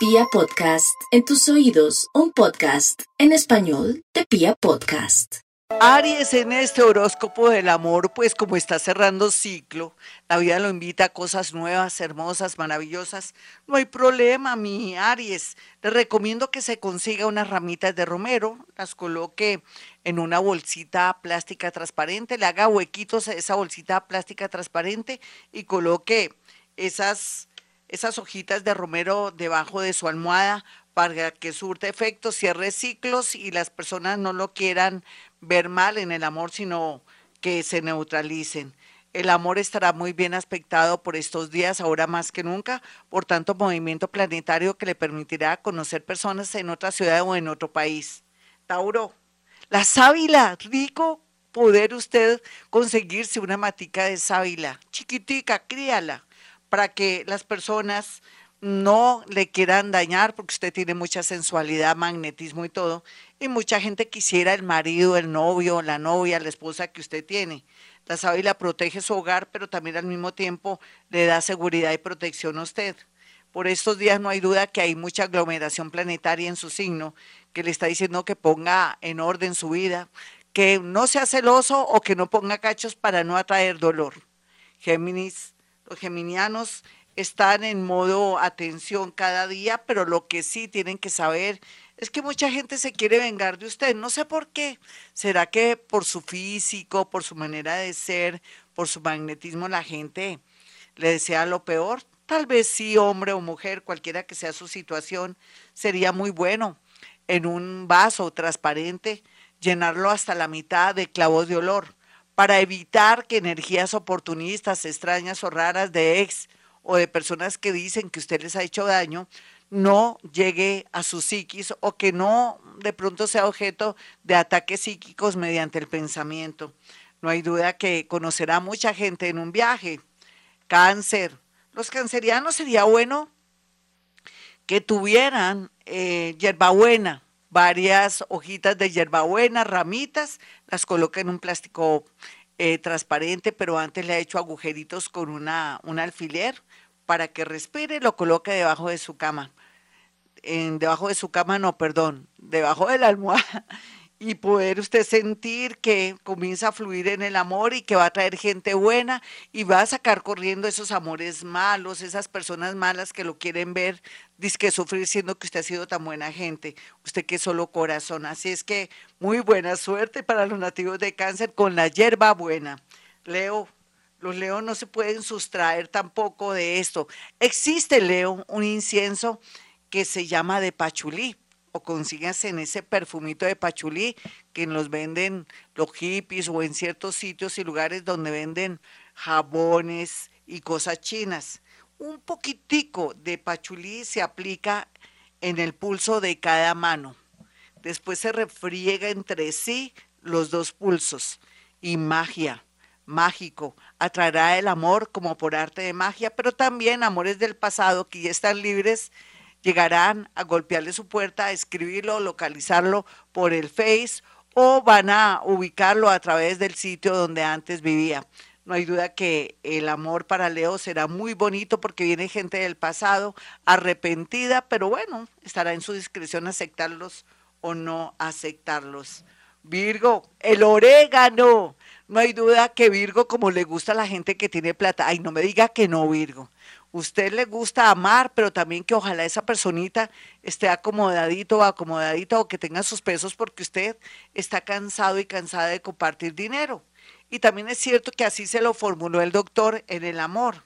Pia Podcast, en tus oídos, un podcast en español de Pia Podcast. Aries en este horóscopo del amor, pues como está cerrando ciclo, la vida lo invita a cosas nuevas, hermosas, maravillosas. No hay problema, mi Aries. Le recomiendo que se consiga unas ramitas de romero, las coloque en una bolsita plástica transparente, le haga huequitos a esa bolsita plástica transparente y coloque esas esas hojitas de romero debajo de su almohada para que surte efecto, cierre ciclos y las personas no lo quieran ver mal en el amor, sino que se neutralicen. El amor estará muy bien aspectado por estos días, ahora más que nunca, por tanto movimiento planetario que le permitirá conocer personas en otra ciudad o en otro país. Tauro, la sábila, rico poder usted conseguirse una matica de sábila, chiquitica, críala para que las personas no le quieran dañar, porque usted tiene mucha sensualidad, magnetismo y todo, y mucha gente quisiera el marido, el novio, la novia, la esposa que usted tiene. La sábila protege su hogar, pero también al mismo tiempo le da seguridad y protección a usted. Por estos días no hay duda que hay mucha aglomeración planetaria en su signo, que le está diciendo que ponga en orden su vida, que no sea celoso o que no ponga cachos para no atraer dolor. Géminis, los geminianos están en modo atención cada día, pero lo que sí tienen que saber es que mucha gente se quiere vengar de usted. No sé por qué. ¿Será que por su físico, por su manera de ser, por su magnetismo la gente le desea lo peor? Tal vez sí, hombre o mujer, cualquiera que sea su situación, sería muy bueno en un vaso transparente llenarlo hasta la mitad de clavos de olor para evitar que energías oportunistas, extrañas o raras de ex o de personas que dicen que usted les ha hecho daño, no llegue a su psiquis o que no de pronto sea objeto de ataques psíquicos mediante el pensamiento. No hay duda que conocerá mucha gente en un viaje. Cáncer. Los cancerianos sería bueno que tuvieran eh, hierbabuena, varias hojitas de hierbabuena, ramitas, las coloca en un plástico eh, transparente, pero antes le ha hecho agujeritos con una, un alfiler para que respire, lo coloque debajo de su cama. En, debajo de su cama, no, perdón, debajo de la almohada y poder usted sentir que comienza a fluir en el amor y que va a traer gente buena y va a sacar corriendo esos amores malos, esas personas malas que lo quieren ver, que sufrir siendo que usted ha sido tan buena gente, usted que es solo corazón. Así es que muy buena suerte para los nativos de cáncer con la hierba buena. Leo, los leos no se pueden sustraer tampoco de esto. Existe, Leo, un incienso que se llama de pachulí o consíganse en ese perfumito de pachulí que los venden los hippies o en ciertos sitios y lugares donde venden jabones y cosas chinas. Un poquitico de pachulí se aplica en el pulso de cada mano. Después se refriega entre sí los dos pulsos y magia, mágico, atraerá el amor como por arte de magia, pero también amores del pasado que ya están libres llegarán a golpearle su puerta, a escribirlo, localizarlo por el Face o van a ubicarlo a través del sitio donde antes vivía. No hay duda que el amor para Leo será muy bonito porque viene gente del pasado arrepentida, pero bueno, estará en su discreción aceptarlos o no aceptarlos. Virgo, el orégano. No hay duda que Virgo, como le gusta a la gente que tiene plata, ay, no me diga que no, Virgo usted le gusta amar, pero también que ojalá esa personita esté acomodadito o acomodadita o que tenga sus pesos porque usted está cansado y cansada de compartir dinero. Y también es cierto que así se lo formuló el doctor en el amor.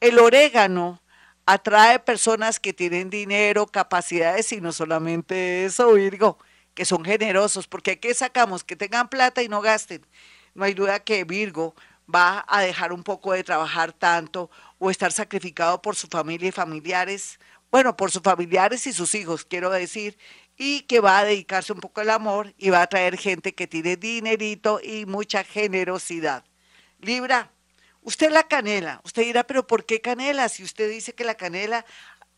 El orégano atrae personas que tienen dinero, capacidades y no solamente eso, Virgo, que son generosos, porque aquí sacamos que tengan plata y no gasten. No hay duda que Virgo va a dejar un poco de trabajar tanto o estar sacrificado por su familia y familiares, bueno, por sus familiares y sus hijos, quiero decir, y que va a dedicarse un poco al amor y va a traer gente que tiene dinerito y mucha generosidad. Libra, usted la canela, usted dirá, pero ¿por qué canela? Si usted dice que la canela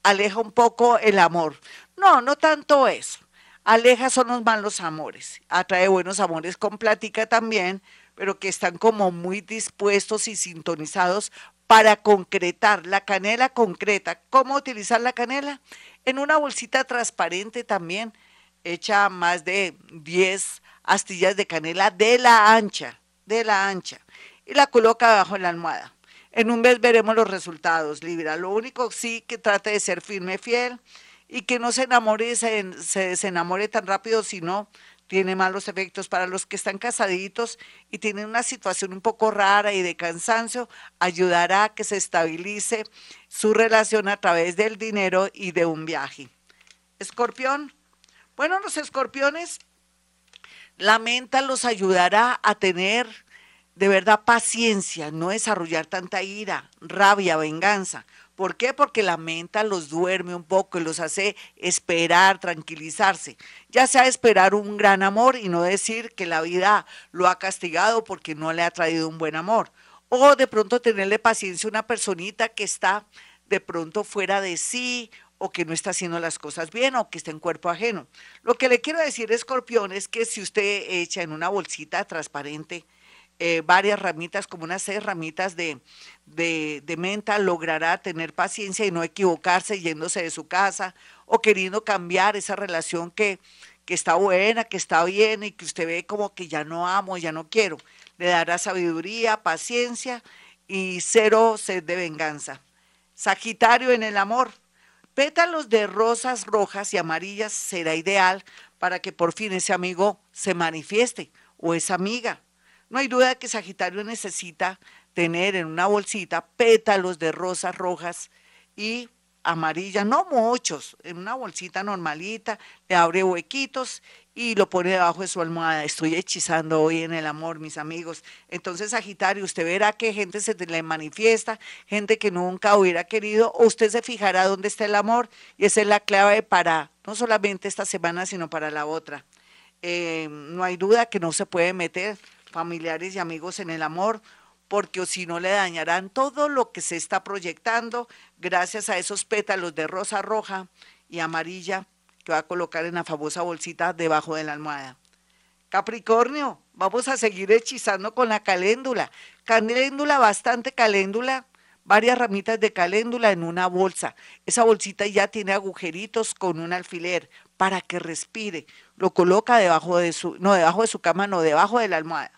aleja un poco el amor. No, no tanto eso. Aleja son los malos amores, atrae buenos amores con plática también, pero que están como muy dispuestos y sintonizados para concretar la canela concreta. ¿Cómo utilizar la canela? En una bolsita transparente también, echa más de 10 astillas de canela de la ancha, de la ancha, y la coloca bajo la almohada. En un mes veremos los resultados, Libra. Lo único sí que trate de ser firme, fiel y que no se enamore, se, se desenamore tan rápido, sino tiene malos efectos para los que están casaditos y tienen una situación un poco rara y de cansancio, ayudará a que se estabilice su relación a través del dinero y de un viaje. Escorpión. Bueno, los escorpiones, la menta los ayudará a tener de verdad paciencia, no desarrollar tanta ira, rabia, venganza. ¿Por qué? Porque la menta los duerme un poco y los hace esperar, tranquilizarse. Ya sea esperar un gran amor y no decir que la vida lo ha castigado porque no le ha traído un buen amor. O de pronto tenerle paciencia a una personita que está de pronto fuera de sí o que no está haciendo las cosas bien o que está en cuerpo ajeno. Lo que le quiero decir, escorpión, es que si usted echa en una bolsita transparente, eh, varias ramitas, como unas seis ramitas de, de, menta, logrará tener paciencia y no equivocarse yéndose de su casa o queriendo cambiar esa relación que, que está buena, que está bien y que usted ve como que ya no amo, ya no quiero. Le dará sabiduría, paciencia y cero sed de venganza. Sagitario en el amor. Pétalos de rosas rojas y amarillas será ideal para que por fin ese amigo se manifieste o esa amiga. No hay duda que Sagitario necesita tener en una bolsita pétalos de rosas rojas y amarillas, no muchos, en una bolsita normalita, le abre huequitos y lo pone debajo de su almohada. Estoy hechizando hoy en el amor, mis amigos. Entonces, Sagitario, usted verá que gente se le manifiesta, gente que nunca hubiera querido, o usted se fijará dónde está el amor, y esa es la clave para no solamente esta semana, sino para la otra. Eh, no hay duda que no se puede meter familiares y amigos en el amor, porque si no le dañarán todo lo que se está proyectando gracias a esos pétalos de rosa roja y amarilla que va a colocar en la famosa bolsita debajo de la almohada. Capricornio, vamos a seguir hechizando con la caléndula. Caléndula, bastante caléndula, varias ramitas de caléndula en una bolsa. Esa bolsita ya tiene agujeritos con un alfiler para que respire. Lo coloca debajo de su, no debajo de su cama, no, debajo de la almohada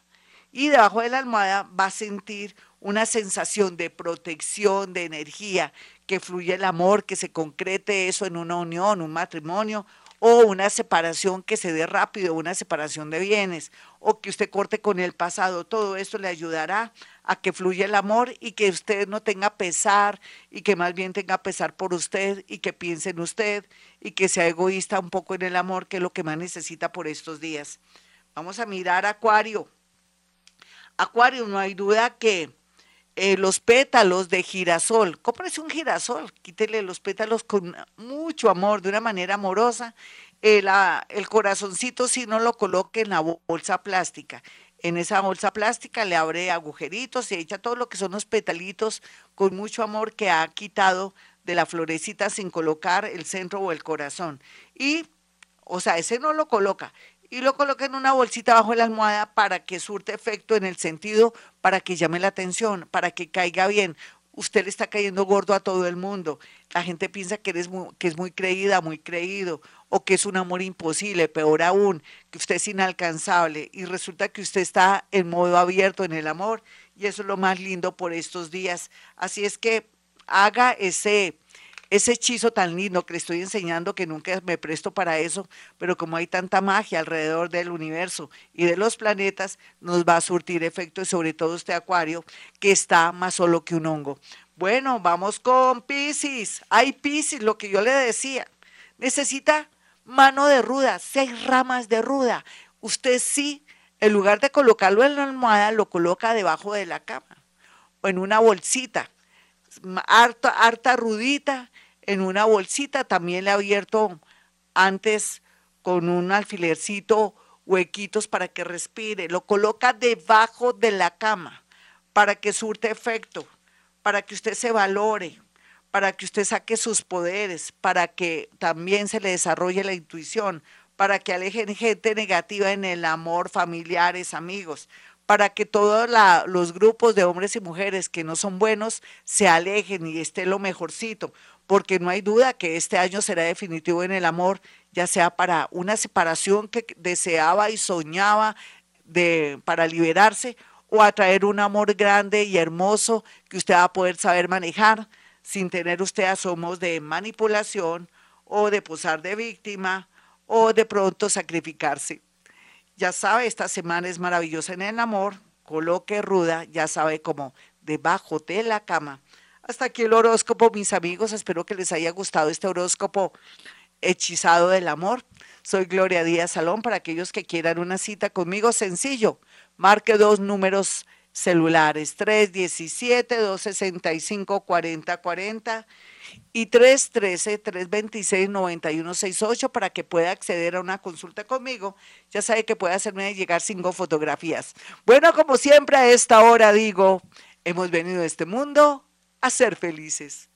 y debajo de la almohada va a sentir una sensación de protección, de energía, que fluye el amor, que se concrete eso en una unión, un matrimonio o una separación que se dé rápido, una separación de bienes, o que usted corte con el pasado. Todo esto le ayudará a que fluya el amor y que usted no tenga pesar y que más bien tenga pesar por usted y que piense en usted y que sea egoísta un poco en el amor, que es lo que más necesita por estos días. Vamos a mirar Acuario. Acuario, no hay duda que eh, los pétalos de girasol, cómprese un girasol, quítele los pétalos con mucho amor, de una manera amorosa. el corazoncito si no lo coloque en la bolsa plástica. En esa bolsa plástica le abre agujeritos y echa todo lo que son los petalitos con mucho amor que ha quitado de la florecita sin colocar el centro o el corazón. Y, o sea, ese no lo coloca y lo coloca en una bolsita bajo la almohada para que surte efecto en el sentido, para que llame la atención, para que caiga bien. Usted le está cayendo gordo a todo el mundo. La gente piensa que, eres que es muy creída, muy creído, o que es un amor imposible, peor aún, que usted es inalcanzable. Y resulta que usted está en modo abierto en el amor, y eso es lo más lindo por estos días. Así es que haga ese ese hechizo tan lindo que le estoy enseñando, que nunca me presto para eso, pero como hay tanta magia alrededor del universo y de los planetas, nos va a surtir efecto y sobre todo este acuario que está más solo que un hongo. Bueno, vamos con Pisces. Hay Pisces, lo que yo le decía. Necesita mano de ruda, seis ramas de ruda. Usted sí, en lugar de colocarlo en la almohada, lo coloca debajo de la cama o en una bolsita, harta, harta rudita, en una bolsita, también le he abierto antes con un alfilercito huequitos para que respire, lo coloca debajo de la cama para que surte efecto, para que usted se valore, para que usted saque sus poderes, para que también se le desarrolle la intuición, para que alejen gente negativa en el amor, familiares, amigos, para que todos los grupos de hombres y mujeres que no son buenos se alejen y esté lo mejorcito, porque no hay duda que este año será definitivo en el amor, ya sea para una separación que deseaba y soñaba de, para liberarse o atraer un amor grande y hermoso que usted va a poder saber manejar sin tener usted asomos de manipulación o de posar de víctima o de pronto sacrificarse. Ya sabe, esta semana es maravillosa en el amor, coloque ruda, ya sabe cómo, debajo de la cama. Hasta aquí el horóscopo, mis amigos, espero que les haya gustado este horóscopo hechizado del amor. Soy Gloria Díaz Salón para aquellos que quieran una cita conmigo, sencillo, marque dos números celulares, 317-265-4040 y 313-326-9168 para que pueda acceder a una consulta conmigo. Ya sabe que puede hacerme llegar cinco fotografías. Bueno, como siempre a esta hora digo, hemos venido a este mundo a ser felices.